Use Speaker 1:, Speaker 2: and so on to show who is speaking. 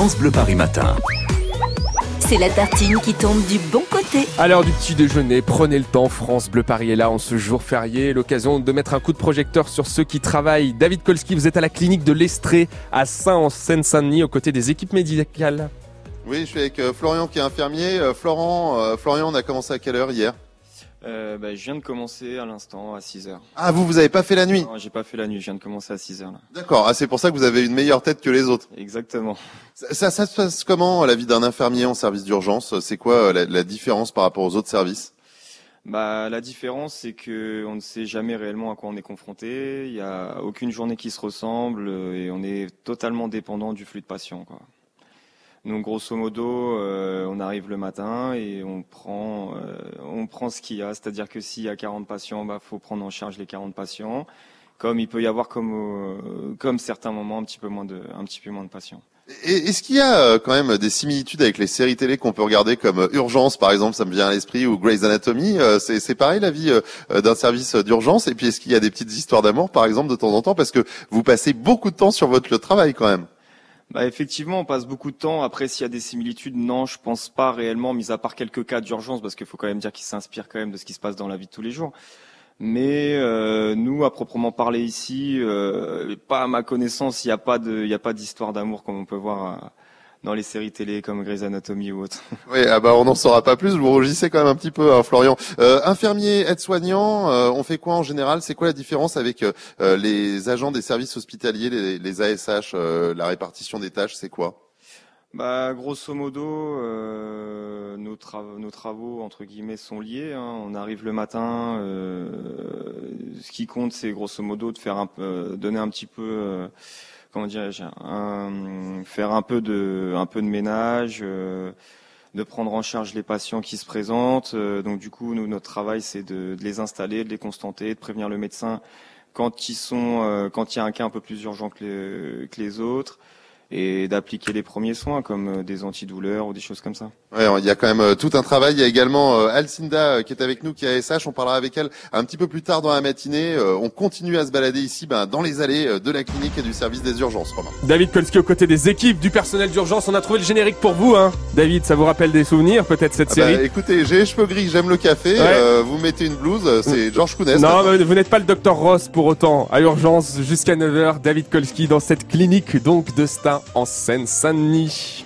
Speaker 1: France Bleu Paris Matin.
Speaker 2: C'est la tartine qui tombe du bon côté.
Speaker 3: À l'heure du petit déjeuner, prenez le temps. France Bleu Paris est là en ce jour férié. L'occasion de mettre un coup de projecteur sur ceux qui travaillent. David Kolski, vous êtes à la clinique de l'Estrée à Saint en Seine-Saint-Denis aux côtés des équipes médicales.
Speaker 4: Oui, je suis avec euh, Florian qui est infirmier. Euh, Florent, euh, Florian, on a commencé à quelle heure hier?
Speaker 5: Euh, bah, je viens de commencer à l'instant à 6 heures.
Speaker 4: Ah, vous, vous avez pas fait la nuit?
Speaker 5: Non, j'ai pas fait la nuit, je viens de commencer à 6 heures là.
Speaker 4: D'accord. Ah, c'est pour ça que vous avez une meilleure tête que les autres.
Speaker 5: Exactement.
Speaker 4: Ça, ça, ça se passe comment la vie d'un infirmier en service d'urgence? C'est quoi euh, la, la différence par rapport aux autres services?
Speaker 5: Bah, la différence, c'est que on ne sait jamais réellement à quoi on est confronté. Il y a aucune journée qui se ressemble euh, et on est totalement dépendant du flux de patients. Quoi. Donc, grosso modo, euh, on arrive le matin et on prend, euh, on prend ce qu'il y a. C'est-à-dire que s'il y a 40 patients, bah, faut prendre en charge les 40 patients. Comme il peut y avoir, comme, euh, comme certains moments, un petit peu moins de, un petit peu moins de patients.
Speaker 4: Est-ce qu'il y a euh, quand même des similitudes avec les séries télé qu'on peut regarder comme euh, Urgence, par exemple, ça me vient à l'esprit, ou Grey's Anatomy Euh, C'est pareil la vie d'un service d'urgence? Et puis est-ce qu'il y a des petites histoires d'amour, par exemple, de temps en temps? Parce que vous passez beaucoup de temps sur votre travail quand même.
Speaker 5: Bah effectivement, on passe beaucoup de temps. Après, s'il y a des similitudes, non, je pense pas réellement, mis à part quelques cas d'urgence, parce qu'il faut quand même dire qu'ils s'inspirent quand même de ce qui se passe dans la vie de tous les jours. Mais euh, nous, à proprement parler ici, euh, pas à ma connaissance, il n'y a pas de, il a pas d'histoire d'amour comme on peut voir euh, dans les séries télé comme Grey's Anatomy ou autre.
Speaker 4: Oui, ah bah on n'en saura pas plus. Vous rougissez quand même un petit peu, hein, Florian. Euh, infirmier, aide-soignant, euh, on fait quoi en général? C'est quoi la différence avec euh, euh, les agents des services hospitaliers, les, les ASH euh, La répartition des tâches, c'est quoi?
Speaker 5: Bah, grosso modo, euh, nos, tra- nos travaux entre guillemets sont liés. hein. On arrive le matin. euh, ce qui compte, c'est grosso modo de faire un peu, donner un petit peu, euh, comment dirais-je, faire un peu de, un peu de ménage. euh, de prendre en charge les patients qui se présentent. Euh, donc du coup, nous, notre travail, c'est de, de les installer, de les constater, de prévenir le médecin quand ils sont, euh, quand il y a un cas un peu plus urgent que les, que les autres, et d'appliquer les premiers soins comme euh, des antidouleurs ou des choses comme ça.
Speaker 4: Ouais, il y a quand même euh, tout un travail. Il y a également euh, Alcinda euh, qui est avec nous, qui est ASH. On parlera avec elle un petit peu plus tard dans la matinée. Euh, on continue à se balader ici, ben, dans les allées euh, de la clinique et du service des urgences. Romain.
Speaker 3: David Kolski aux côtés des équipes du personnel d'urgence. On a trouvé le générique pour vous, hein. David, ça vous rappelle des souvenirs, peut-être cette
Speaker 4: Ah
Speaker 3: série?
Speaker 4: bah, écoutez, j'ai les cheveux gris, j'aime le café.
Speaker 3: Ouais.
Speaker 4: euh, vous mettez une blouse, euh, c'est Georges Counès.
Speaker 3: Non, mais vous n'êtes pas le docteur Ross pour autant. À urgence, jusqu'à 9h, David Kolski dans cette clinique donc de Stein en Seine-Saint-Denis.